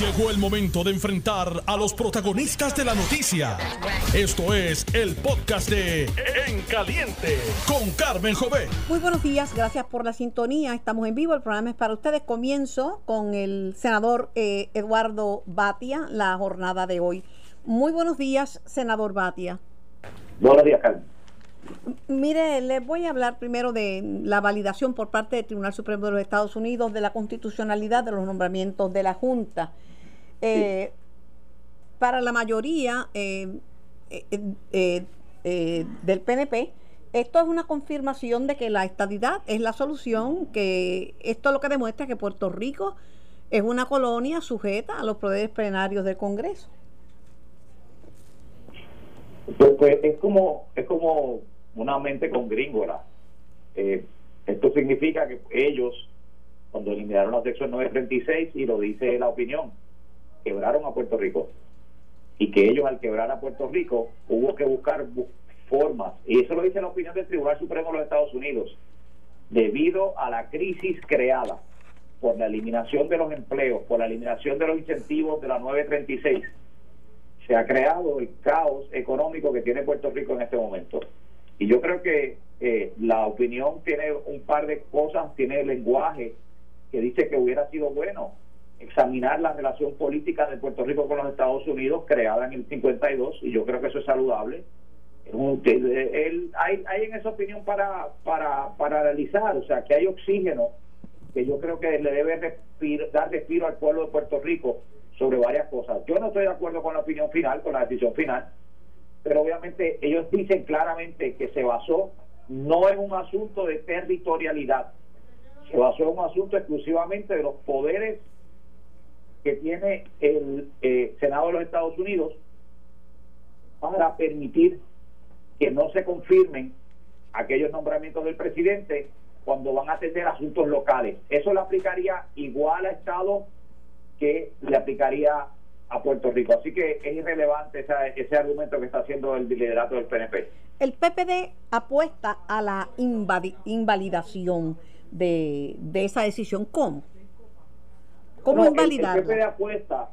Llegó el momento de enfrentar a los protagonistas de la noticia. Esto es el podcast de En Caliente con Carmen Jové. Muy buenos días, gracias por la sintonía. Estamos en vivo, el programa es para ustedes. Comienzo con el senador eh, Eduardo Batia la jornada de hoy. Muy buenos días, senador Batia. Buenos días, Carmen. Mire, les voy a hablar primero de la validación por parte del Tribunal Supremo de los Estados Unidos de la constitucionalidad de los nombramientos de la Junta. Eh, para la mayoría eh, eh, del PNP, esto es una confirmación de que la estadidad es la solución, que esto lo que demuestra que Puerto Rico es una colonia sujeta a los poderes plenarios del Congreso. Pues, pues, es como es como una mente con gringola. esto significa que ellos, cuando eliminaron la sección 936, y lo dice la opinión, quebraron a Puerto Rico y que ellos al quebrar a Puerto Rico hubo que buscar formas, y eso lo dice la opinión del Tribunal Supremo de los Estados Unidos, debido a la crisis creada por la eliminación de los empleos, por la eliminación de los incentivos de la 936, se ha creado el caos económico que tiene Puerto Rico en este momento. Y yo creo que eh, la opinión tiene un par de cosas, tiene el lenguaje que dice que hubiera sido bueno examinar la relación política de Puerto Rico con los Estados Unidos creada en el 52 y yo creo que eso es saludable. Él, hay, hay en esa opinión para, para, para analizar, o sea, que hay oxígeno que yo creo que le debe dar respiro al pueblo de Puerto Rico sobre varias cosas. Yo no estoy de acuerdo con la opinión final, con la decisión final, pero obviamente ellos dicen claramente que se basó no en un asunto de territorialidad, se basó en un asunto exclusivamente de los poderes que tiene el eh, Senado de los Estados Unidos para permitir que no se confirmen aquellos nombramientos del presidente cuando van a atender asuntos locales. Eso le aplicaría igual a Estado que le aplicaría a Puerto Rico. Así que es irrelevante ese argumento que está haciendo el liderato del PNP. El PPD apuesta a la invalidación de, de esa decisión. ¿Cómo? ¿Cómo El, PP apuesta,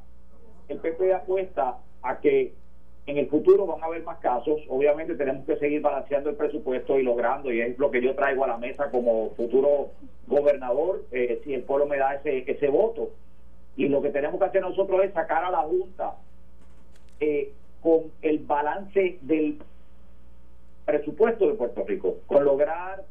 el PP apuesta a que en el futuro van a haber más casos. Obviamente tenemos que seguir balanceando el presupuesto y logrando, y es lo que yo traigo a la mesa como futuro gobernador, eh, si el pueblo me da ese, ese voto. Y lo que tenemos que hacer nosotros es sacar a la Junta eh, con el balance del presupuesto de Puerto Rico, con lograr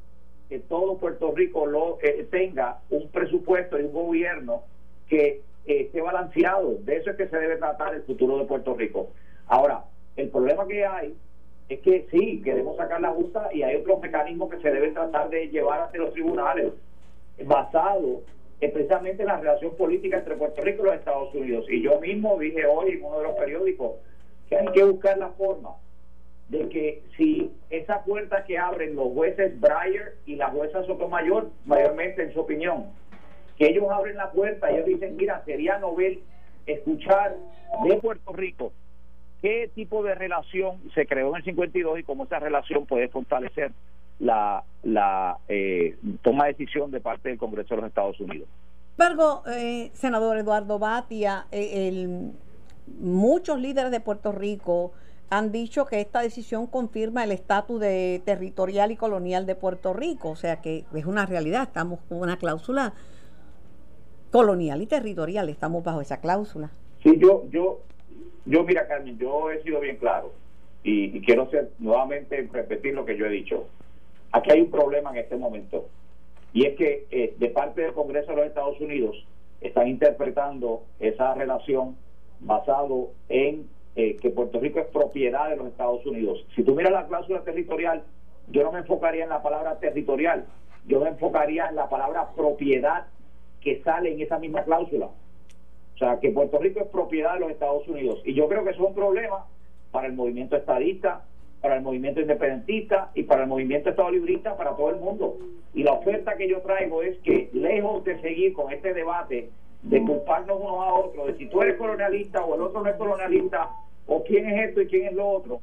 que todo Puerto Rico lo eh, tenga un presupuesto y un gobierno que eh, esté balanceado. De eso es que se debe tratar el futuro de Puerto Rico. Ahora, el problema que hay es que sí, queremos sacar la justa y hay otros mecanismos que se deben tratar de llevar ante los tribunales, basado precisamente en la relación política entre Puerto Rico y los Estados Unidos. Y yo mismo dije hoy en uno de los periódicos que hay que buscar la forma de que si esa puerta que abren los jueces Breyer y la jueza Sotomayor, mayormente en su opinión, que ellos abren la puerta y ellos dicen, mira, sería novel escuchar de Puerto Rico qué tipo de relación se creó en el 52 y cómo esa relación puede fortalecer la, la eh, toma de decisión de parte del Congreso de los Estados Unidos. Embargo, eh, senador Eduardo Batia, eh, el, muchos líderes de Puerto Rico han dicho que esta decisión confirma el estatus de territorial y colonial de Puerto Rico, o sea que es una realidad, estamos con una cláusula colonial y territorial, estamos bajo esa cláusula. Sí, yo, yo, yo, mira, Carmen, yo he sido bien claro y, quiero ser, nuevamente repetir lo que yo he dicho. Aquí hay un problema en este momento y es que eh, de parte del Congreso de los Estados Unidos están interpretando esa relación basado en eh, que Puerto Rico es propiedad de los Estados Unidos. Si tú miras la cláusula territorial, yo no me enfocaría en la palabra territorial, yo me enfocaría en la palabra propiedad que sale en esa misma cláusula. O sea, que Puerto Rico es propiedad de los Estados Unidos. Y yo creo que eso es un problema para el movimiento estadista, para el movimiento independentista y para el movimiento estado librista, para todo el mundo. Y la oferta que yo traigo es que, lejos de seguir con este debate de culparnos unos a otros, de si tú eres colonialista o el otro no es colonialista, o quién es esto y quién es lo otro,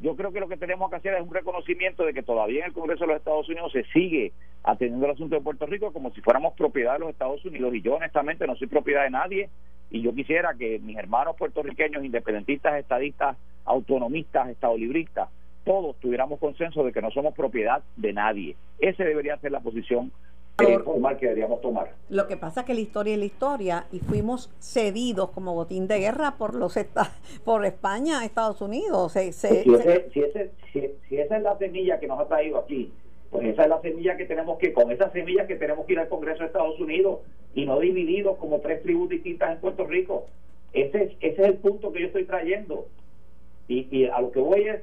yo creo que lo que tenemos que hacer es un reconocimiento de que todavía en el Congreso de los Estados Unidos se sigue atendiendo el asunto de Puerto Rico como si fuéramos propiedad de los Estados Unidos y yo honestamente no soy propiedad de nadie y yo quisiera que mis hermanos puertorriqueños, independentistas, estadistas, autonomistas, estadolibristas, todos tuviéramos consenso de que no somos propiedad de nadie. Ese debería ser la posición formal que deberíamos tomar. Lo que pasa es que la historia es la historia y fuimos cedidos como botín de guerra por los por España a Estados Unidos. si, si, esa es la semilla que nos ha traído aquí, pues esa es la semilla que tenemos que, con esa semilla que tenemos que ir al Congreso de Estados Unidos y no divididos como tres tribus distintas en Puerto Rico. Ese es, ese es el punto que yo estoy trayendo. Y, y a lo que voy es,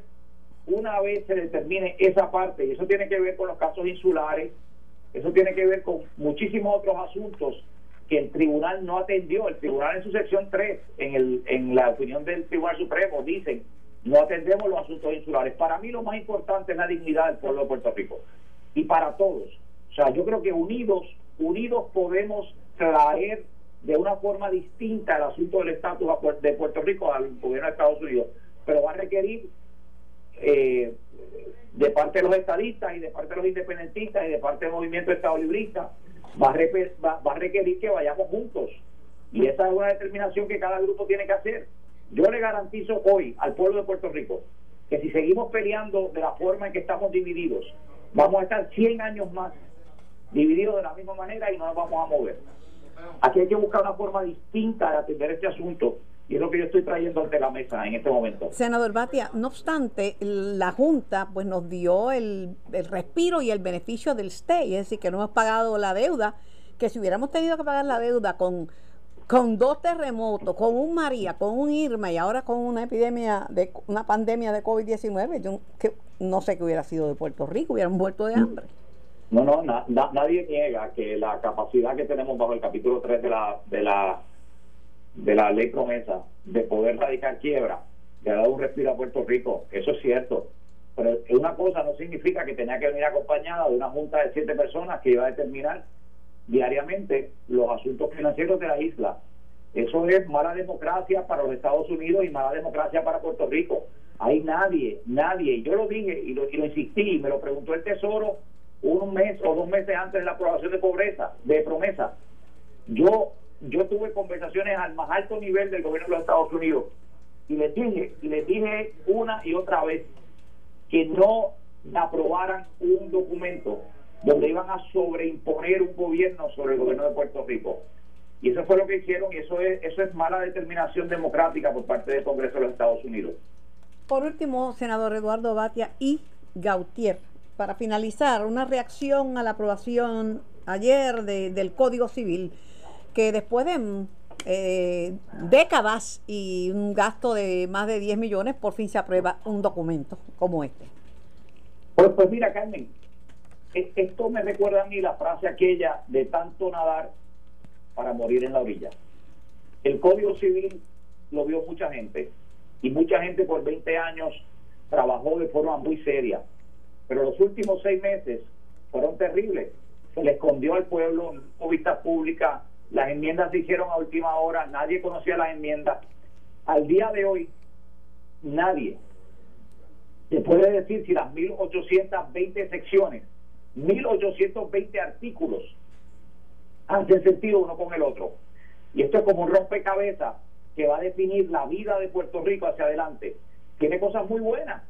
una vez se determine esa parte, y eso tiene que ver con los casos insulares, eso tiene que ver con muchísimos otros asuntos que el tribunal no atendió. El tribunal en su sección 3, en, el, en la opinión del Tribunal Supremo, dicen, no atendemos los asuntos insulares. Para mí lo más importante es la dignidad del pueblo de Puerto Rico. Y para todos. O sea, yo creo que unidos, unidos podemos traer de una forma distinta el asunto del estatus de Puerto Rico al gobierno de Estados Unidos. Pero va a requerir eh, de parte de los estadistas y de parte de los independentistas y de parte del movimiento estado librista, va a, va, a requerir que vayamos juntos. Y esa es una determinación que cada grupo tiene que hacer. Yo le garantizo hoy al pueblo de Puerto Rico que si seguimos peleando de la forma en que estamos divididos, vamos a estar 100 años más divididos de la misma manera y no nos vamos a mover. Aquí hay que buscar una forma distinta de atender este asunto y es lo que yo estoy trayendo ante la mesa en este momento. Senador Batia, no obstante, la Junta pues nos dio el, respiro y el beneficio del stay, es decir, que no hemos pagado la deuda, que si hubiéramos tenido que pagar la deuda con, con dos terremotos, con un María, con un Irma y ahora con una epidemia, de una pandemia de COVID-19, yo que, no sé qué hubiera sido de Puerto Rico, hubieran muerto de hambre. No, no, nadie niega que la capacidad que tenemos bajo el capítulo 3 de la, de la de la ley promesa de poder radicar quiebra le ha dado un respiro a Puerto Rico, eso es cierto. Pero una cosa no significa que tenía que venir acompañada de una junta de siete personas que iba a determinar diariamente los asuntos financieros de la isla. Eso es mala democracia para los Estados Unidos y mala democracia para Puerto Rico. Hay nadie, nadie, yo lo dije y lo, y lo insistí, y me lo preguntó el Tesoro un mes o dos meses antes de la aprobación de pobreza, de promesa. Yo yo tuve conversaciones al más alto nivel del gobierno de los Estados Unidos y les dije, y les dije una y otra vez que no aprobaran un documento donde iban a sobreimponer un gobierno sobre el gobierno de Puerto Rico. Y eso fue lo que hicieron y eso es, eso es mala determinación democrática por parte del Congreso de los Estados Unidos. Por último, senador Eduardo Batia y Gautier, para finalizar, una reacción a la aprobación ayer del Código Civil que después de eh, décadas y un gasto de más de 10 millones, por fin se aprueba un documento como este. Pues, pues mira, Carmen, esto me recuerda a mí la frase aquella de tanto nadar para morir en la orilla. El Código Civil lo vio mucha gente y mucha gente por 20 años trabajó de forma muy seria, pero los últimos seis meses fueron terribles. Se le escondió al pueblo en vista pública, las enmiendas se hicieron a última hora, nadie conocía las enmiendas. Al día de hoy, nadie se puede decir si las 1820 secciones, 1820 artículos hacen sentido uno con el otro. Y esto es como un rompecabezas que va a definir la vida de Puerto Rico hacia adelante. Tiene cosas muy buenas,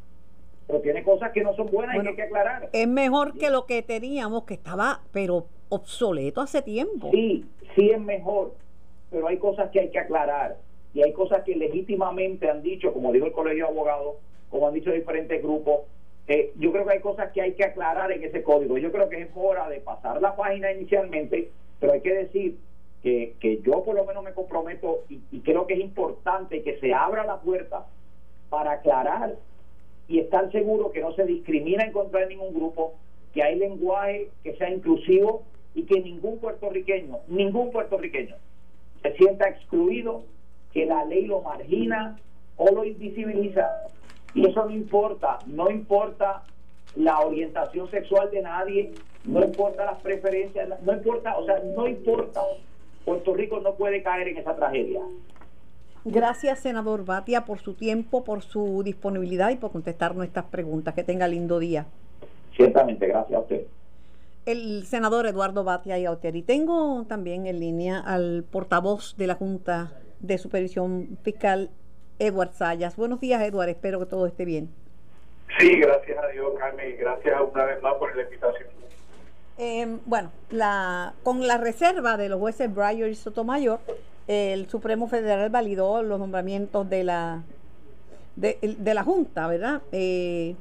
pero tiene cosas que no son buenas y hay que aclarar. Es mejor que lo que teníamos, que estaba, pero obsoleto hace tiempo. Sí, sí es mejor, pero hay cosas que hay que aclarar y hay cosas que legítimamente han dicho, como dijo el Colegio de Abogados, como han dicho diferentes grupos. Eh, yo creo que hay cosas que hay que aclarar en ese código. Yo creo que es hora de pasar la página inicialmente, pero hay que decir que, que yo por lo menos me comprometo y, y creo que es importante que se abra la puerta para aclarar y estar seguro que no se discrimina en contra de ningún grupo, que hay lenguaje que sea inclusivo y que ningún puertorriqueño, ningún puertorriqueño se sienta excluido, que la ley lo margina o lo invisibiliza. Y eso no importa, no importa la orientación sexual de nadie, no importa las preferencias, no importa, o sea, no importa. Puerto Rico no puede caer en esa tragedia. Gracias, senador Batia, por su tiempo, por su disponibilidad y por contestar nuestras preguntas. Que tenga lindo día. Ciertamente, gracias a usted el senador Eduardo Batia y Autieri. Tengo también en línea al portavoz de la Junta de Supervisión Fiscal, Edward Sayas. Buenos días, Edward. Espero que todo esté bien. Sí, gracias a Dios, Carmen, y gracias una vez más por la invitación. Eh, bueno, la, con la reserva de los jueces Breyer y Sotomayor, el Supremo Federal validó los nombramientos de la de, la Junta, ¿verdad? Eh,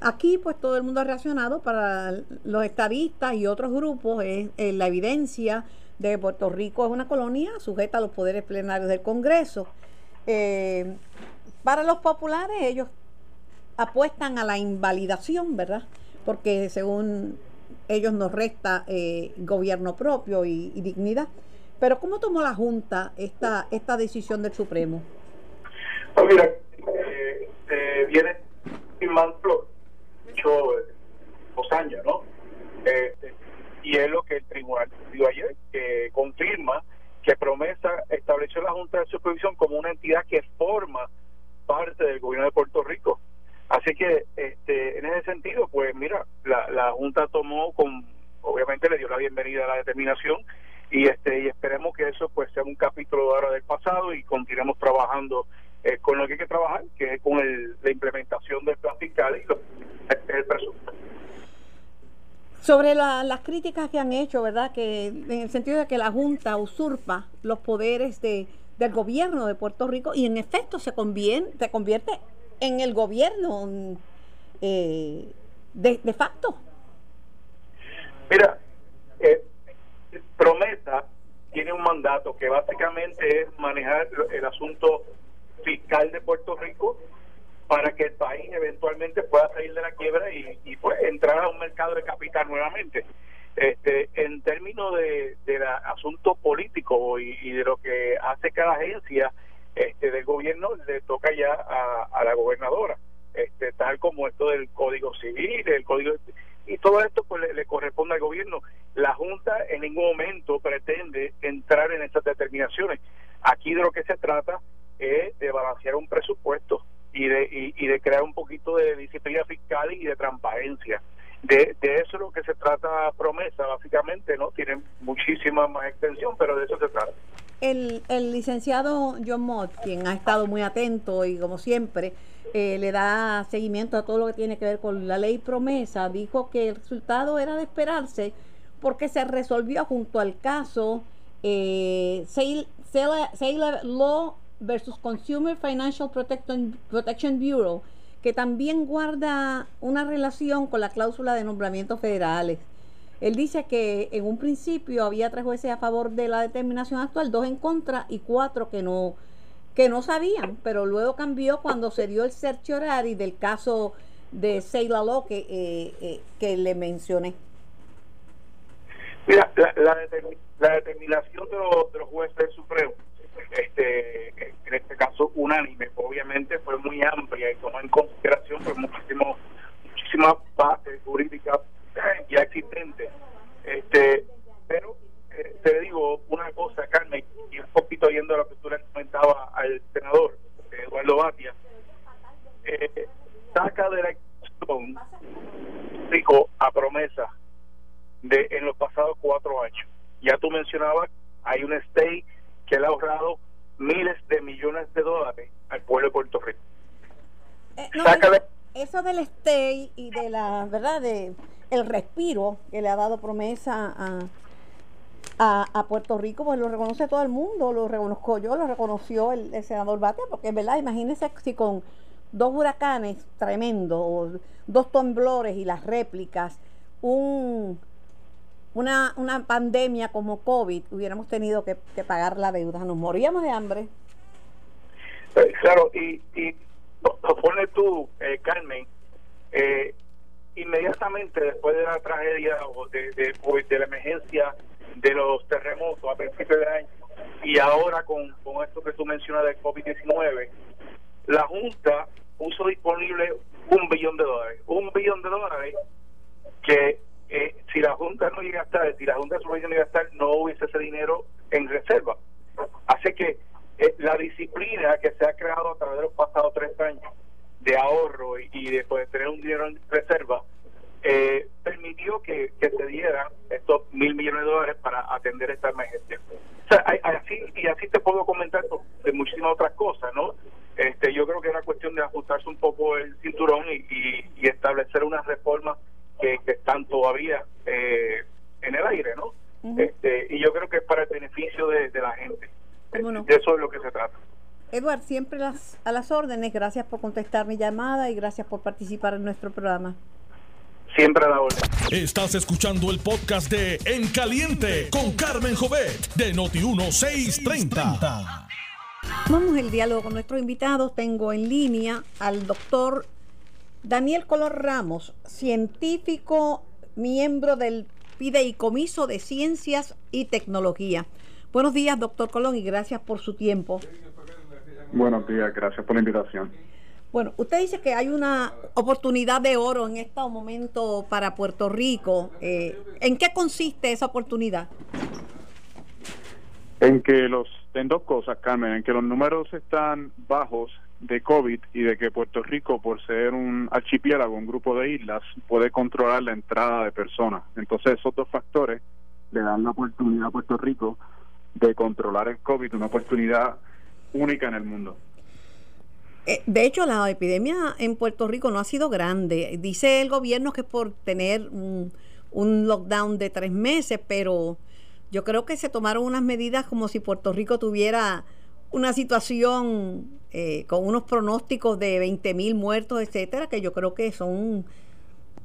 aquí, pues todo el mundo ha reaccionado para los estadistas y otros grupos, es la evidencia de que Puerto Rico es una colonia sujeta a los poderes plenarios del Congreso. Eh, para los populares, ellos apuestan a la invalidación, ¿verdad? Porque según ellos nos resta eh, gobierno propio y, dignidad. Pero ¿cómo tomó la Junta esta, esta decisión del Supremo? Pues mira, eh, eh, viene firmando muchos dos ¿no? Este, y es lo que el tribunal dio ayer, que confirma que Promesa estableció la Junta de Supervisión como una entidad que forma parte del gobierno de Puerto Rico. Así que este, en ese sentido, pues mira, la, la Junta tomó con, obviamente le dio la bienvenida a la determinación y este y esperemos que eso pues sea un capítulo ahora del pasado y continuemos trabajando eh, con lo que hay que trabajar, que es con el, la implementación del plan fiscal y el presupuesto. Sobre las críticas que han hecho, ¿verdad? Que en el sentido de que la Junta usurpa los poderes de, del gobierno de Puerto Rico y en efecto se convierte, se convierte en el gobierno eh, de, facto. Mira, eh, Promesa tiene un mandato que básicamente es manejar el asunto fiscal de Puerto Rico para que el país eventualmente pueda salir de la quiebra y, pues entrar a un mercado de capital nuevamente. Este, en términos de, de asunto político y, y, de lo que hace cada agencia, este, del gobierno le toca ya a, la gobernadora, este, tal como esto del Código Civil, el Código y todo esto pues le, corresponde al gobierno. La Junta en ningún momento pretende entrar en estas determinaciones. Aquí de lo que se trata es de balancear un presupuesto y de, y, de crear un poquito de disciplina fiscal y de transparencia. De, de, eso es lo que se trata promesa, básicamente, ¿no? Tiene muchísima más extensión, pero de eso se trata el, el licenciado John Mott, quien ha estado muy atento y como siempre eh, le da seguimiento a todo lo que tiene que ver con la ley promesa, dijo que el resultado era de esperarse porque se resolvió junto al caso eh, Sailor Law versus Consumer Financial Protection, Protection Bureau, que también guarda una relación con la cláusula de nombramientos federales. Él dice que en un principio había tres jueces a favor de la determinación actual, dos en contra y cuatro que no que no sabían, pero luego cambió cuando se dio el certiorari del caso de Seila que, eh, eh, que le mencioné. Mira, la, determinación de los, de los jueces del Supremo, este, en este caso unánime, obviamente fue muy amplia y tomó en consideración pues, muchísimo, muchísimas bases jurídicas ya existente. Este, pero eh, te digo una cosa, Carmen, y un poquito yendo a lo que tú le comentabas al senador Eduardo Batia, eh, saca de la elección rico a promesa de en los pasados cuatro años. Ya tú mencionabas, hay un state que le ha ahorrado miles de millones de dólares al pueblo de Puerto Rico. Eh, eso del stay y de la verdad de el respiro que le ha dado promesa a, a, Puerto Rico, pues lo reconoce todo el mundo, lo reconozco yo, lo reconoció el, senador Batia, porque es verdad, imagínense si con dos huracanes tremendos, dos temblores y las réplicas, un, una, una pandemia como COVID, hubiéramos tenido que, pagar la deuda, nos moríamos de hambre. Eh, claro, y, y pone tú, eh, Carmen, eh, inmediatamente después de la tragedia o de, de, la emergencia de los terremotos a principios de año y ahora con, con esto que tú mencionas del COVID-19, la Junta puso disponible un billón de dólares. Un billón de dólares que eh, si la Junta no llega a estar, si la Junta de Supervisión no llega a estar, no hubiese ese dinero en reserva. Así que eh, la disciplina que se ha creado a través de los pasados tres años de ahorro y, y de poder tener un dinero en reserva, eh, permitió que, se dieran estos mil millones de dólares para atender esta emergencia. O sea, así, y así te puedo comentar muchísimas otras cosas, ¿no? Este, yo creo que era cuestión de ajustarse un poco el cinturón y, y, establecer unas reformas que, están todavía eh, en el aire, ¿no? este, y yo creo que es para el beneficio de, la gente. De eso es lo que se trata. Edward, siempre las, a las órdenes. Gracias por contestar mi llamada y gracias por participar en nuestro programa. Siempre a la orden. Estás escuchando el podcast de En Caliente con Carmen Jovet de Noti1630. Vamos el diálogo con nuestros invitados. Tengo en línea al doctor Daniel Color Ramos, científico, miembro del Fideicomiso de Ciencias y Tecnología. Buenos días, doctor Colón, y gracias por su tiempo. Buenos días, gracias por la invitación. Bueno, usted dice que hay una oportunidad de oro en este momento para Puerto Rico. Eh, ¿En qué consiste esa oportunidad? En que los, en dos cosas, Carmen, en que los números están bajos de COVID y de que Puerto Rico, por ser un archipiélago, un grupo de islas, puede controlar la entrada de personas. Entonces, esos dos factores le dan la oportunidad a Puerto Rico de controlar el COVID, una oportunidad única en el mundo. Eh, de hecho, la epidemia en Puerto Rico no ha sido grande. Dice el gobierno que es por tener un, lockdown de tres meses, pero yo creo que se tomaron unas medidas como si Puerto Rico tuviera una situación eh, con unos pronósticos de 20 mil muertos, etcétera, que yo creo que son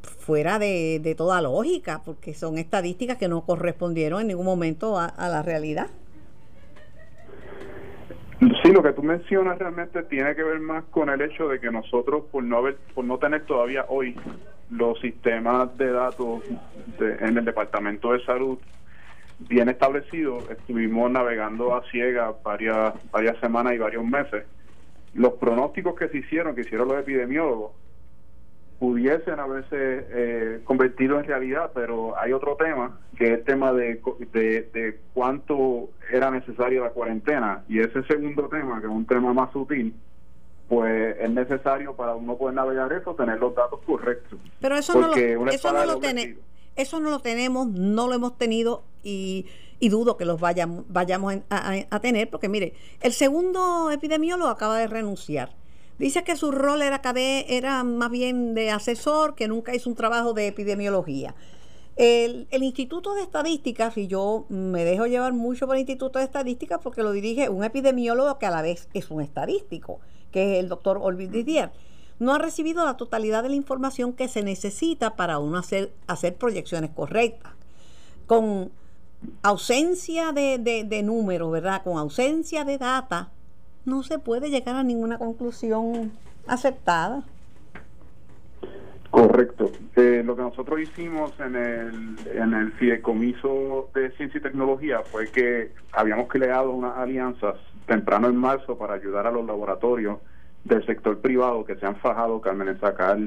fuera de, toda lógica, porque son estadísticas que no correspondieron en ningún momento a la realidad. Sí, lo que tú mencionas realmente tiene que ver más con el hecho de que nosotros, por no haber, por no tener todavía hoy los sistemas de datos en el Departamento de Salud bien establecidos, estuvimos navegando a ciegas varias, varias semanas y varios meses. Los pronósticos que se hicieron, que hicieron los epidemiólogos, pudiesen haberse eh, convertido en realidad, pero hay otro tema, que es el tema de, de, cuánto era necesaria la cuarentena. Y ese segundo tema, que es un tema más sutil, pues es necesario para uno poder navegar eso, tener los datos correctos. Pero eso no lo, eso no lo tenemos. Eso no lo tenemos, no lo hemos tenido y, y dudo que los vayamos, vayamos a, a tener, porque mire, el segundo epidemiólogo acaba de renunciar Dice que su rol era, más bien de asesor, que nunca hizo un trabajo de epidemiología. El, Instituto de Estadísticas, y yo me dejo llevar mucho por el Instituto de Estadísticas porque lo dirige un epidemiólogo que a la vez es un estadístico, que es el doctor Olvid Didier, no ha recibido la totalidad de la información que se necesita para uno hacer, hacer proyecciones correctas. Con ausencia de, de, de números, ¿verdad? Con ausencia de data, no se puede llegar a ninguna conclusión aceptada. Correcto. Eh, lo que nosotros hicimos en el, en el Fideicomiso de Ciencia y Tecnología fue que habíamos creado unas alianzas temprano en marzo para ayudar a los laboratorios del sector privado que se han fajado, Carmen, en sacar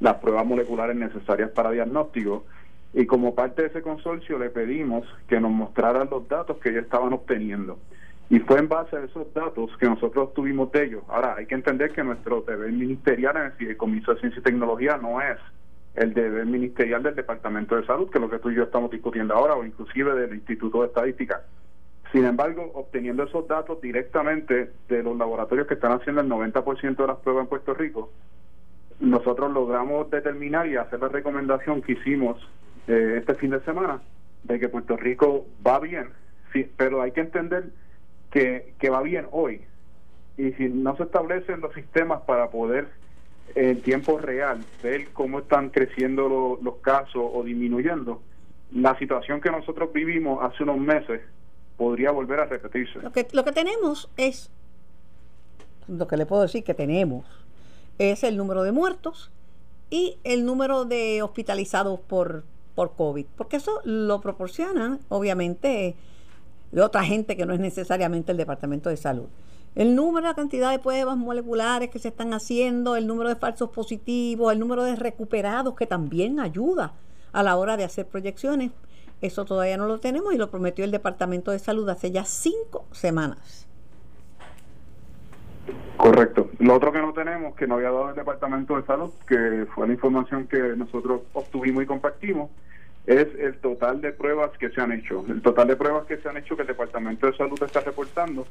las pruebas moleculares necesarias para diagnóstico. Y como parte de ese consorcio le pedimos que nos mostraran los datos que ellos estaban obteniendo. Y fue en base a esos datos que nosotros tuvimos de ellos. Ahora, hay que entender que nuestro deber ministerial en el Comisario de Ciencia y Tecnología no es el deber ministerial del Departamento de Salud, que es lo que tú y yo estamos discutiendo ahora, o inclusive del Instituto de Estadística. Sin embargo, obteniendo esos datos directamente de los laboratorios que están haciendo el 90% de las pruebas en Puerto Rico, nosotros logramos determinar y hacer la recomendación que hicimos eh, este fin de semana de que Puerto Rico va bien, sí, pero hay que entender que, que va bien hoy. Y si no se establecen los sistemas para poder en tiempo real ver cómo están creciendo los casos o disminuyendo, la situación que nosotros vivimos hace unos meses podría volver a repetirse. Lo que, lo que tenemos es, lo que le puedo decir que tenemos, es el número de muertos y el número de hospitalizados por, por COVID, porque eso lo proporciona, obviamente, de otra gente que no es necesariamente el Departamento de Salud. El número, la cantidad de pruebas moleculares que se están haciendo, el número de falsos positivos, el número de recuperados que también ayuda a la hora de hacer proyecciones, eso todavía no lo tenemos y lo prometió el Departamento de Salud hace ya cinco semanas. Correcto. Lo otro que no tenemos, que no había dado el Departamento de Salud, que fue la información que nosotros obtuvimos y compartimos, es el total de pruebas que se han hecho. El total de pruebas que se han hecho que el Departamento de Salud está reportando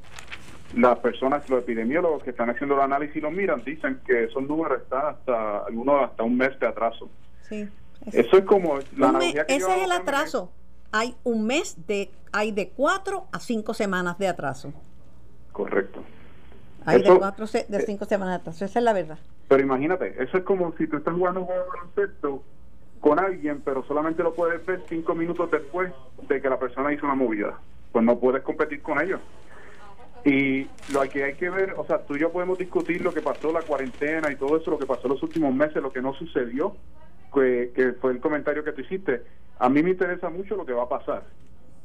las personas, los epidemiólogos que están haciendo el análisis y lo miran, dicen que esos números están hasta algunos hasta un mes de atraso. Sí. Eso es como la ese es el atraso. Hay un mes de, hay de cuatro a cinco semanas de atraso. Correcto. Hay de cuatro de eh, cinco semanas de atraso, esa es la verdad. Pero imagínate, eso es como si tú estás jugando un juego de baloncesto con alguien, pero solamente lo puedes ver cinco minutos después de que la persona hizo una movida. Pues no puedes competir con ellos. Y lo que hay que ver, o sea, tú y yo podemos discutir lo que pasó, la cuarentena y todo eso, lo que pasó los últimos meses, lo que no sucedió, que, que fue el comentario que tú hiciste. A mí me interesa mucho lo que va a pasar.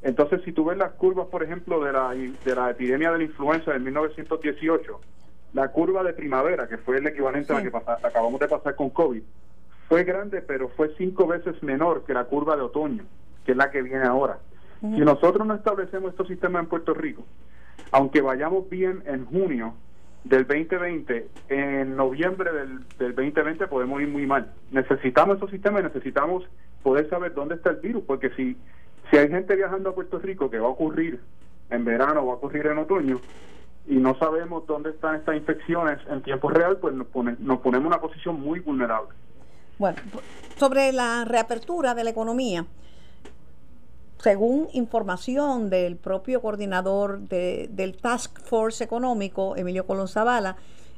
Entonces, si tú ves las curvas, por ejemplo, de la, de la epidemia de la influenza de 1918, la curva de primavera, que fue el equivalente a la que acabamos de pasar con COVID, fue grande, pero fue cinco veces menor que la curva de otoño, que es la que viene ahora. Si nosotros no establecemos estos sistemas en Puerto Rico, aunque vayamos bien en junio del 2020, en noviembre del, del 2020 podemos ir muy mal. Necesitamos esos sistemas y necesitamos poder saber dónde está el virus, porque si, si hay gente viajando a Puerto Rico que va a ocurrir en verano o va a ocurrir en otoño, y no sabemos dónde están estas infecciones en tiempo real, pues nos, nos ponemos en una posición muy vulnerable. Bueno, sobre la reapertura de la economía, según información del propio coordinador del Task Force Económico, Emilio Colón Zavala,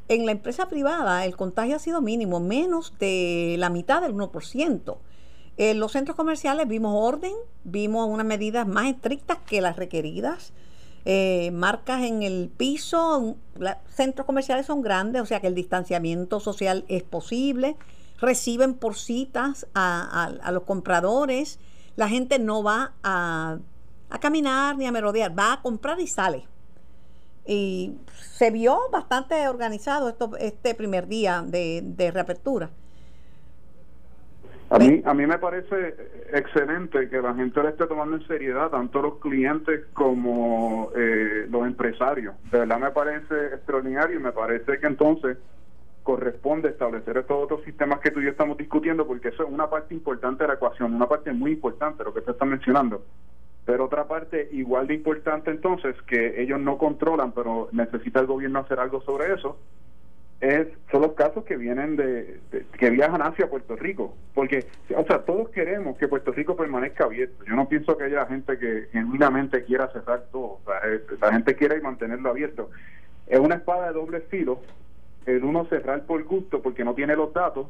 en la empresa privada el contagio ha sido mínimo, menos de la mitad del 1%. En los centros comerciales vimos orden, vimos unas medidas más estrictas que las requeridas, eh, marcas en el piso, centros comerciales son grandes, o sea que el distanciamiento social es posible reciben por citas a, los compradores. La gente no va a, caminar ni a merodear, va a comprar y sale. Y se vio bastante organizado esto, este primer día de, reapertura. A mí, a mí me parece excelente que la gente le esté tomando en seriedad tanto los clientes como eh, los empresarios. De verdad me parece extraordinario y me parece que entonces corresponde establecer estos otros sistemas que tú y yo estamos discutiendo, porque eso es una parte importante de la ecuación, una parte muy importante, lo que te está mencionando. Pero otra parte igual de importante entonces, que ellos no controlan, pero necesita el gobierno hacer algo sobre eso, es son los casos que vienen de, que viajan hacia Puerto Rico. Porque o sea todos queremos que Puerto Rico permanezca abierto. Yo no pienso que haya gente que genuinamente quiera cerrar todo. La gente quiere mantenerlo abierto. Es una espada de doble filo el uno cerrar por gusto porque no tiene los datos,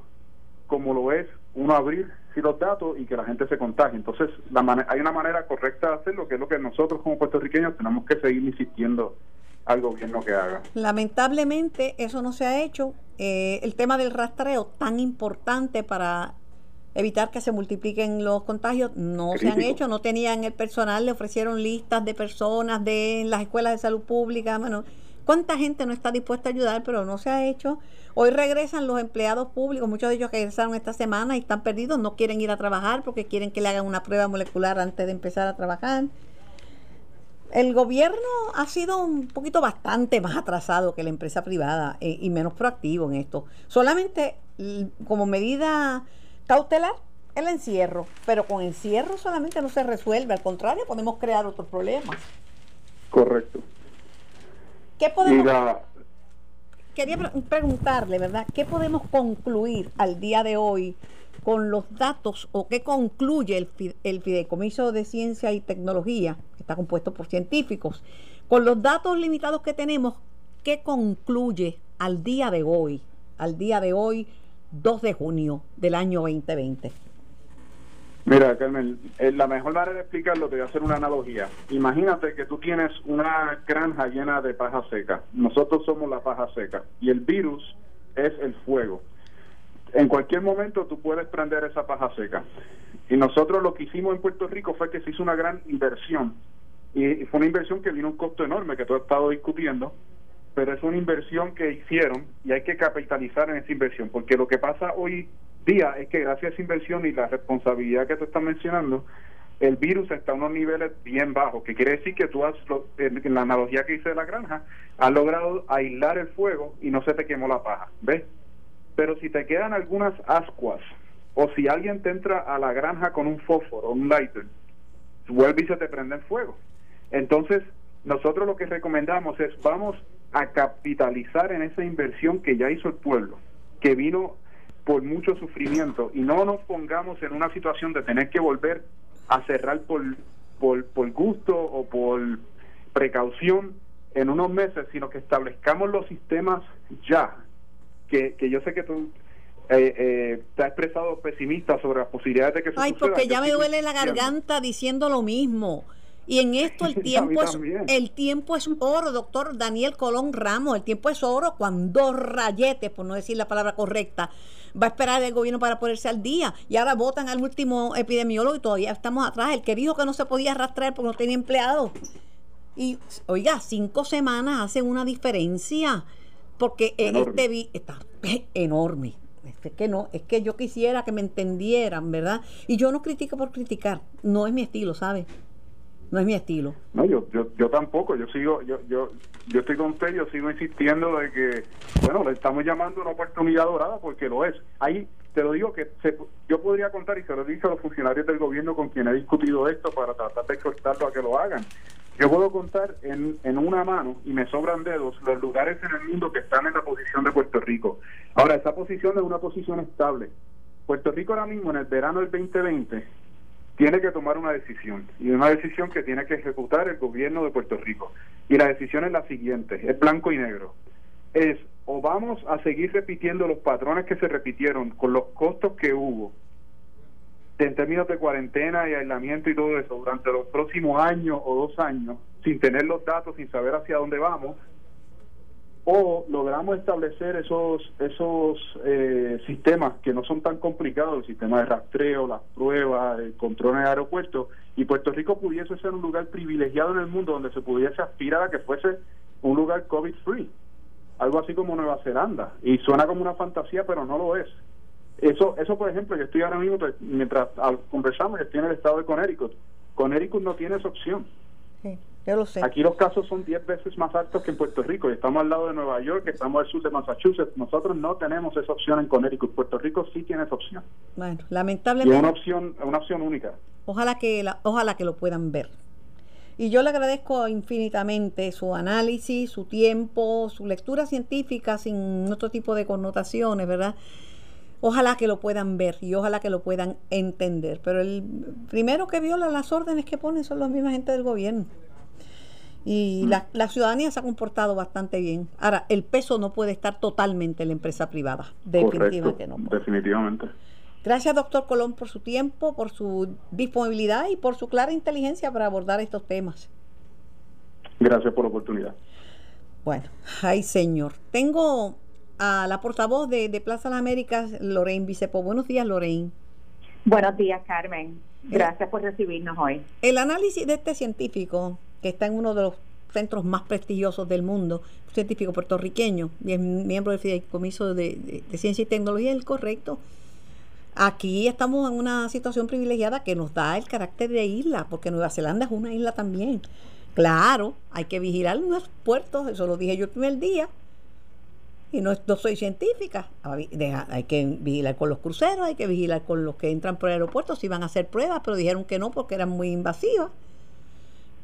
como lo es uno abrir sí los datos y que la gente se contagie. Entonces, la hay una manera correcta de hacerlo, que es lo que nosotros como puertorriqueños tenemos que seguir insistiendo al gobierno que haga. Lamentablemente, eso no se ha hecho. Eh, el tema del rastreo, tan importante para evitar que se multipliquen los contagios, no se han hecho, no tenían el personal, le ofrecieron listas de personas de las escuelas de salud pública, bueno, ¿Cuánta gente no está dispuesta a ayudar, pero no se ha hecho? Hoy regresan los empleados públicos, muchos de ellos regresaron esta semana y están perdidos, no quieren ir a trabajar porque quieren que le hagan una prueba molecular antes de empezar a trabajar. El gobierno ha sido un poquito bastante más atrasado que la empresa privada eh, y menos proactivo en esto. Solamente como medida cautelar el encierro, pero con encierro solamente no se resuelve, al contrario, podemos crear otros problemas. Correcto. ¿Qué podemos... Quería preguntarle, ¿verdad? ¿Qué podemos concluir al día de hoy con los datos o qué concluye el, el Fideicomiso de Ciencia y Tecnología, que está compuesto por científicos, con los datos limitados que tenemos, ¿qué concluye al día de hoy, al día de hoy, 2 de junio del año 2020? Mira, Carmen, eh, la mejor manera de explicarlo te voy a hacer una analogía. Imagínate que tú tienes una granja llena de paja seca. Nosotros somos la paja seca y el virus es el fuego. En cualquier momento tú puedes prender esa paja seca. Y nosotros lo que hicimos en Puerto Rico fue que se hizo una gran inversión. Y fue una inversión que vino un costo enorme que tú has estado discutiendo, pero es una inversión que hicieron y hay que capitalizar en esa inversión, porque lo que pasa hoy día es que gracias a esa inversión y la responsabilidad que tú estás mencionando, el virus está a unos niveles bien bajos, que quiere decir que tú has, en la analogía que hice de la granja, has logrado aislar el fuego y no se te quemó la paja, ¿ves? Pero si te quedan algunas ascuas, o si alguien te entra a la granja con un fósforo, un lighter, vuelve y se te prende el fuego. Entonces, nosotros lo que recomendamos es vamos a capitalizar en esa inversión que ya hizo el pueblo, que vino por mucho sufrimiento y no nos pongamos en una situación de tener que volver a cerrar por, por, por gusto o por precaución en unos meses, sino que establezcamos los sistemas ya, que, que yo sé que tú eh, eh, te has expresado pesimista sobre las posibilidades de que eso Ay, porque ya me duele la garganta diciendo lo mismo. Y en esto el tiempo es el tiempo es oro, doctor Daniel Colón Ramos, el tiempo es oro cuando rayetes, por no decir la palabra correcta, va a esperar el gobierno para ponerse al día. Y ahora votan al último epidemiólogo y todavía estamos atrás. El que dijo que no se podía arrastrar porque no tenía empleado. Y oiga, cinco semanas hacen una diferencia. Porque en este está enorme. Es que no, es que yo quisiera que me entendieran, ¿verdad? Y yo no critico por criticar, no es mi estilo, ¿sabes? No es mi estilo. No, yo, yo, yo tampoco, yo sigo, yo, yo, yo estoy con usted, yo sigo insistiendo de que, bueno, le estamos llamando una oportunidad dorada porque lo es. Ahí te lo digo que se, yo podría contar y se lo he dicho a los funcionarios del gobierno con quien he discutido esto para tratar de exhortarlo a que lo hagan. Yo puedo contar en, en una mano, y me sobran dedos, los lugares en el mundo que están en la posición de Puerto Rico. Ahora, esa posición es una posición estable. Puerto Rico ahora mismo, en el verano del 2020, tiene que tomar una decisión y una decisión que tiene que ejecutar el gobierno de Puerto Rico. Y la decisión es la siguiente, es blanco y negro. Es o vamos a seguir repitiendo los patrones que se repitieron con los costos que hubo en términos de cuarentena y aislamiento y todo eso durante los próximos años o dos años, sin tener los datos, sin saber hacia dónde vamos, o logramos establecer esos esos eh, sistemas que no son tan complicados, el sistema de rastreo, las pruebas, el control en el aeropuerto, y Puerto Rico pudiese ser un lugar privilegiado en el mundo donde se pudiese aspirar a que fuese un lugar COVID-free, algo así como Nueva Zelanda, y suena como una fantasía, pero no lo es. Eso, eso por ejemplo, yo estoy ahora mismo, mientras conversamos, estoy en el estado de Connecticut. Connecticut no tiene esa opción Aquí los casos son 10 veces más altos que en Puerto Rico y estamos al lado de Nueva York, estamos al sur de Massachusetts. Nosotros no tenemos esa opción en Connecticut. Puerto Rico sí tiene esa opción. Bueno, lamentablemente. Y es una opción, una opción única. Ojalá que, la, ojalá que lo puedan ver. Y yo le agradezco infinitamente su análisis, su tiempo, su lectura científica sin otro tipo de connotaciones, ¿verdad? Ojalá que lo puedan ver y ojalá que lo puedan entender. Pero el primero que viola las órdenes que ponen son los mismos gente del gobierno. Y mm. la, ciudadanía se ha comportado bastante bien. Ahora, el peso no puede estar totalmente en la empresa privada. Definitivamente no. Definitivamente. Gracias, doctor Colón, por su tiempo, por su disponibilidad y por su clara inteligencia para abordar estos temas. Gracias por la oportunidad. Bueno, ay señor. Tengo a la portavoz de, Plaza Las Américas, Lorraine Bicepo. Buenos días, Lorraine. Buenos días, Carmen. Gracias por recibirnos hoy. El análisis de este científico, que está en uno de los centros más prestigiosos del mundo, científico puertorriqueño, y es miembro del Fideicomiso de, Ciencia y Tecnología, es el correcto. Aquí estamos en una situación privilegiada que nos da el carácter de isla, porque Nueva Zelanda es una isla también. Claro, hay que vigilar los puertos, eso lo dije yo el primer día, y no, soy científica. Hay que vigilar con los cruceros, hay que vigilar con los que entran por el aeropuerto si van a hacer pruebas, pero dijeron que no porque eran muy invasivas.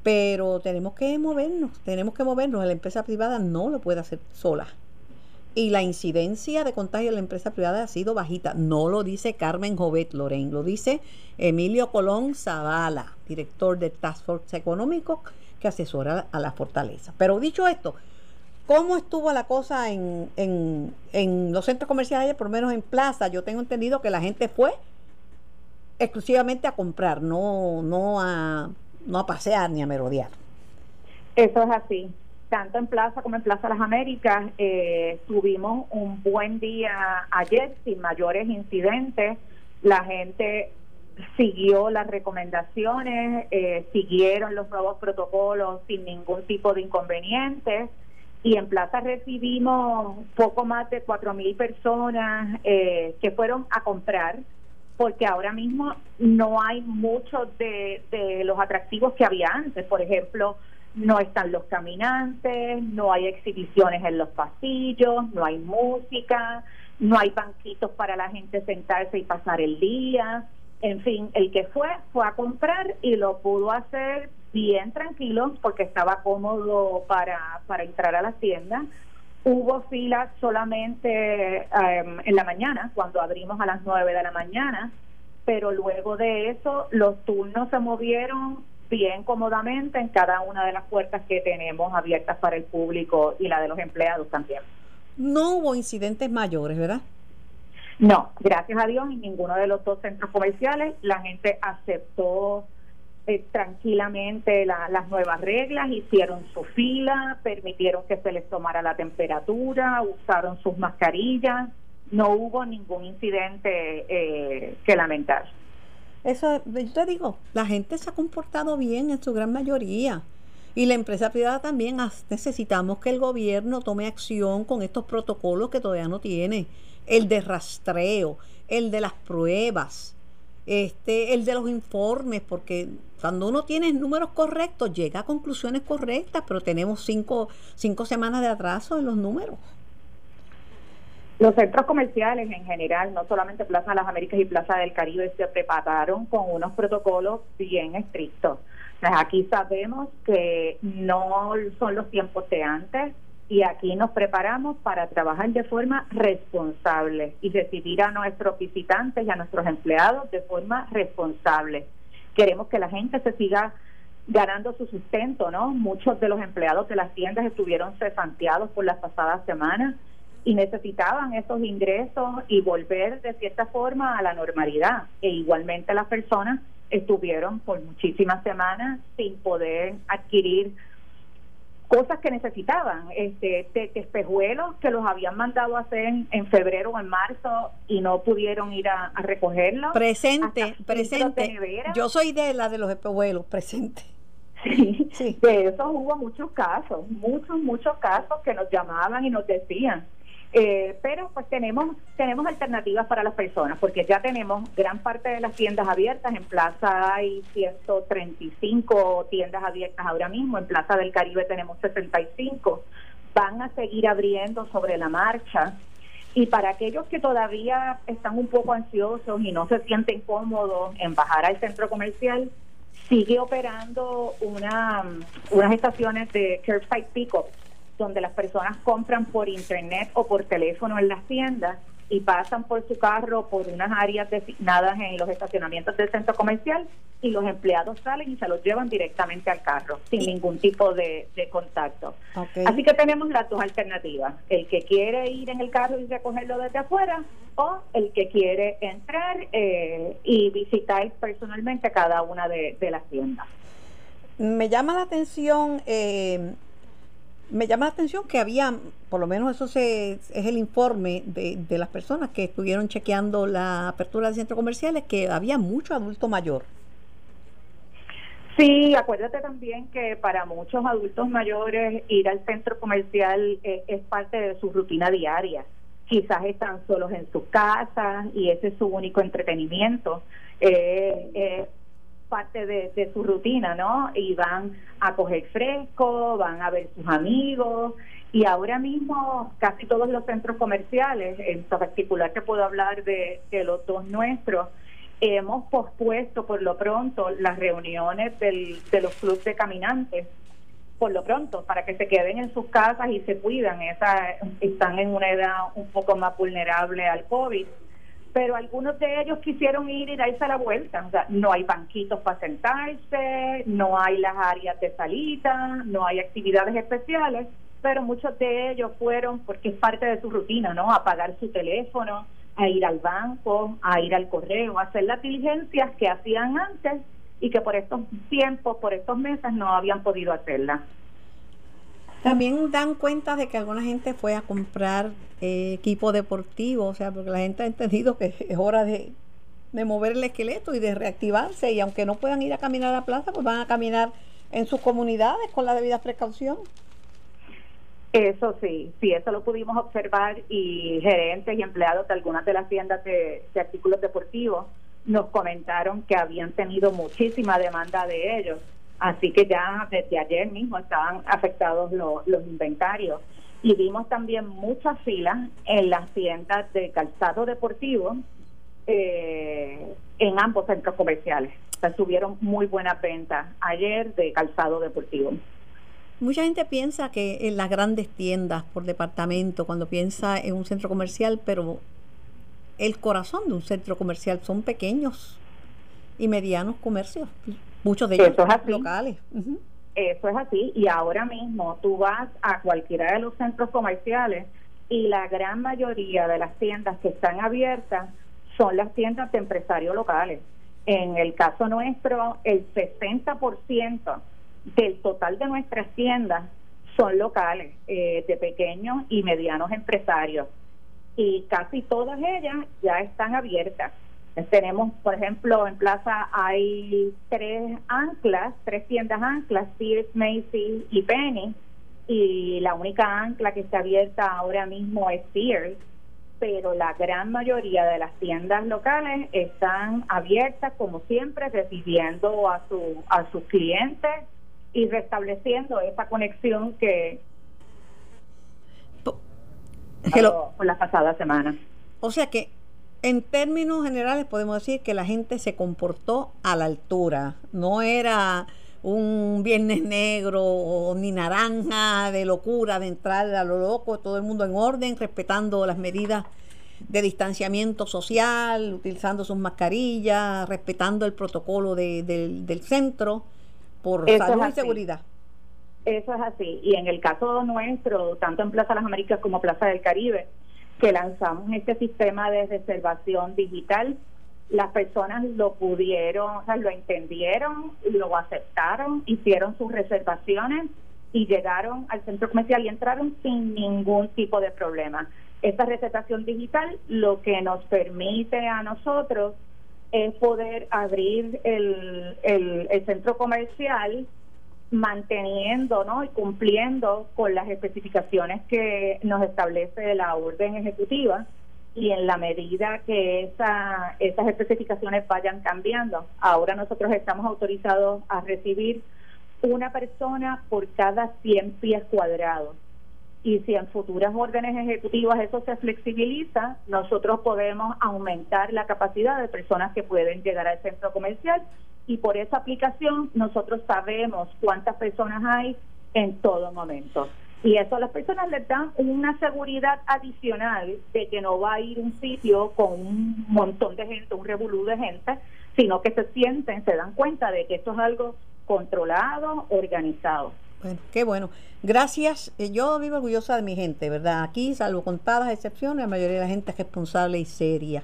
Pero tenemos que movernos, tenemos que movernos. La empresa privada no lo puede hacer sola. Y la incidencia de contagio en la empresa privada ha sido bajita. No lo dice Carmen Jovet Loren, lo dice Emilio Colón Zavala, director del Task Force Económico que asesora a la fortaleza. Pero dicho esto, ¿Cómo estuvo la cosa en, en, en los centros comerciales, por lo menos en plaza? Yo tengo entendido que la gente fue exclusivamente a comprar, no, no, a, no a pasear ni a merodear. Eso es así. Tanto en Plaza como en Plaza Las Américas eh, tuvimos un buen día ayer sin mayores incidentes. La gente siguió las recomendaciones, eh, siguieron los nuevos protocolos sin ningún tipo de inconvenientes y en Plaza recibimos poco más de cuatro mil personas eh, que fueron a comprar porque ahora mismo no hay muchos de, los atractivos que había antes. Por ejemplo, no están los caminantes, no hay exhibiciones en los pasillos, no hay música, no hay banquitos para la gente sentarse y pasar el día. En fin, el que fue fue a comprar y lo pudo hacer bien tranquilos porque estaba cómodo para, para entrar a las tiendas. Hubo filas solamente em, en la mañana, cuando abrimos a las 9 de la mañana, pero luego de eso los turnos se movieron bien cómodamente en cada una de las puertas que tenemos abiertas para el público y la de los empleados también. No hubo incidentes mayores, ¿verdad? No, gracias a Dios en ninguno de los dos centros comerciales la gente aceptó eh, tranquilamente las nuevas reglas, hicieron su fila, permitieron que se les tomara la temperatura, usaron sus mascarillas, no hubo ningún incidente eh, que lamentar. Eso, yo te digo, la gente se ha comportado bien en su gran mayoría. Y la empresa privada también necesitamos que el gobierno tome acción con estos protocolos que todavía no tiene. El de rastreo, el de las pruebas, este, el de los informes, porque cuando uno tiene números correctos llega a conclusiones correctas, pero tenemos cinco, cinco semanas de atraso en los números. Los centros comerciales en general, no solamente Plaza de las Américas y Plaza del Caribe, se prepararon con unos protocolos bien estrictos. Aquí sabemos que no son los tiempos de antes y aquí nos preparamos para trabajar de forma responsable y recibir a nuestros visitantes y a nuestros empleados de forma responsable. Queremos que la gente se siga ganando su sustento, ¿no? Muchos de los empleados de las tiendas estuvieron cesanteados por las pasadas semanas y necesitaban esos ingresos y volver de cierta forma a la normalidad. E igualmente las personas estuvieron por muchísimas semanas sin poder adquirir cosas que necesitaban, este, espejuelos que los habían mandado a hacer en, febrero o en marzo y no pudieron ir a, recogerlos. Presente, presente. Yo soy de la de los espejuelos, presente. Sí, sí, de eso hubo muchos casos, muchos, muchos casos que nos llamaban y nos decían, eh, pero pues tenemos tenemos alternativas para las personas porque ya tenemos gran parte de las tiendas abiertas en Plaza hay 135 tiendas abiertas ahora mismo. En Plaza del Caribe tenemos 65 van a seguir abriendo sobre la marcha. Y para aquellos que todavía están un poco ansiosos y no se sienten cómodos en bajar al centro comercial sigue operando una unas estaciones de curbside pickup donde las personas compran por internet o por teléfono en las tiendas y pasan por su carro por unas áreas designadas en los estacionamientos del centro comercial y los empleados salen y se los llevan directamente al carro sin ningún tipo de, contacto. Así que tenemos las dos alternativas, el que quiere ir en el carro y recogerlo desde afuera o el que quiere entrar eh, y visitar personalmente cada una de, las tiendas. Me llama la atención eh, me llama la atención que había, por lo menos eso es el informe de, de las personas que estuvieron chequeando la apertura de centros comerciales, que había mucho adulto mayor. Sí, acuérdate también que para muchos adultos mayores ir al centro comercial eh, es parte de su rutina diaria. Quizás están solos en sus casas y ese es su único entretenimiento. Eh, parte de, su rutina, ¿no? Y van a coger fresco, van a ver sus amigos. Y ahora mismo casi todos los centros comerciales, en particular que puedo hablar de, los dos nuestros, hemos pospuesto por lo pronto las reuniones del, de los clubes de caminantes. Por lo pronto para que se queden en sus casas y se cuidan. Esa están en una edad un poco más vulnerable al COVID pero algunos de ellos quisieron ir y darse la vuelta. O sea, no hay banquitos para sentarse, no hay las áreas de salida, no hay actividades especiales, pero muchos de ellos fueron porque es parte de su rutina, ¿no? A pagar su teléfono, a ir al banco, a ir al correo, a hacer las diligencias que hacían antes y que por estos tiempos, por estos meses no habían podido hacerlas. También dan cuenta de que alguna gente fue a comprar eh, equipo deportivo, o sea, porque la gente ha entendido que es hora de, mover el esqueleto y de reactivarse y aunque no puedan ir a caminar a la plaza, pues van a caminar en sus comunidades con la debida precaución. Eso sí, sí, eso lo pudimos observar y gerentes y empleados de algunas de las tiendas de, de artículos deportivos nos comentaron que habían tenido muchísima demanda de ellos Así que ya desde ayer mismo estaban afectados los inventarios. Y vimos también muchas filas en las tiendas de calzado deportivo eh, en ambos centros comerciales. tuvieron muy buenas ventas ayer de calzado deportivo. Mucha gente piensa que en las grandes tiendas por departamento, cuando piensa en un centro comercial, pero el corazón de un centro comercial son pequeños y medianos comercios, muchos de ellos locales. Eso es así, y ahora mismo tú vas a cualquiera de los centros comerciales y la gran mayoría de las tiendas que están abiertas son las tiendas de empresarios locales. En el caso nuestro, el 60% del total de nuestras tiendas son locales, eh, de pequeños y medianos empresarios. Y casi todas ellas ya están abiertas. Tenemos, por ejemplo, en Plaza hay tres anclas, tres tiendas anclas, Sears, Macy's y Penny, y la única ancla que está abierta ahora mismo es Sears, pero la gran mayoría de las tiendas locales están abiertas como siempre, recibiendo a, su, a sus clientes y restableciendo esa conexión que por la pasada semana. O sea que en términos generales podemos decir que la gente se comportó a la altura, no era un viernes negro ni naranja de locura de entrar a lo loco, todo el mundo en orden, respetando las medidas de distanciamiento social, utilizando sus mascarillas, respetando el protocolo del centro por salud y seguridad. Eso es así. Y en el caso nuestro, tanto en Plaza Las Américas como Plaza del Caribe, que lanzamos este sistema de reservación digital, las personas lo pudieron, o sea, lo entendieron, lo aceptaron, hicieron sus reservaciones y llegaron al centro comercial y entraron sin ningún tipo de problema. Esta reservación digital lo que nos permite a nosotros es poder abrir el, el, centro comercial manteniendo ¿no? y cumpliendo con las especificaciones que nos establece la orden ejecutiva y en la medida que esa, esas especificaciones vayan cambiando. Ahora nosotros estamos autorizados a recibir una persona por cada 100 pies cuadrados y si en futuras órdenes ejecutivas eso se flexibiliza, nosotros podemos aumentar la capacidad de personas que pueden llegar al centro comercial y por esa aplicación nosotros sabemos cuántas personas hay en todo momento. Y eso a las personas les da una seguridad adicional de que no va a ir un sitio con un montón de gente, un revolú de gente, sino que se sienten, se dan cuenta de que esto es algo controlado, organizado. Bueno, qué bueno. Gracias. Eh, yo vivo orgullosa de mi gente, ¿verdad? Aquí, salvo contadas excepciones, la mayoría de la gente es responsable y seria.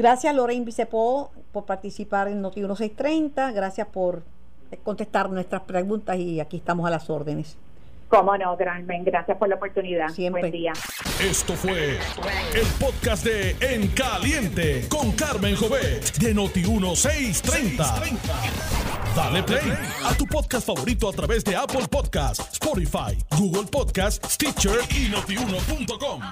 Gracias, Lorraine Vicepó, por participar en Noti 1630. Gracias por contestar nuestras preguntas y aquí estamos a las órdenes. Cómo no, Granmen. Gracias por la oportunidad. Siempre. Buen día. Esto fue el podcast de En Caliente con Carmen Jovet de Noti 1630. Dale play a tu podcast favorito a través de Apple Podcasts, Spotify, Google Podcasts, Stitcher y notiuno.com.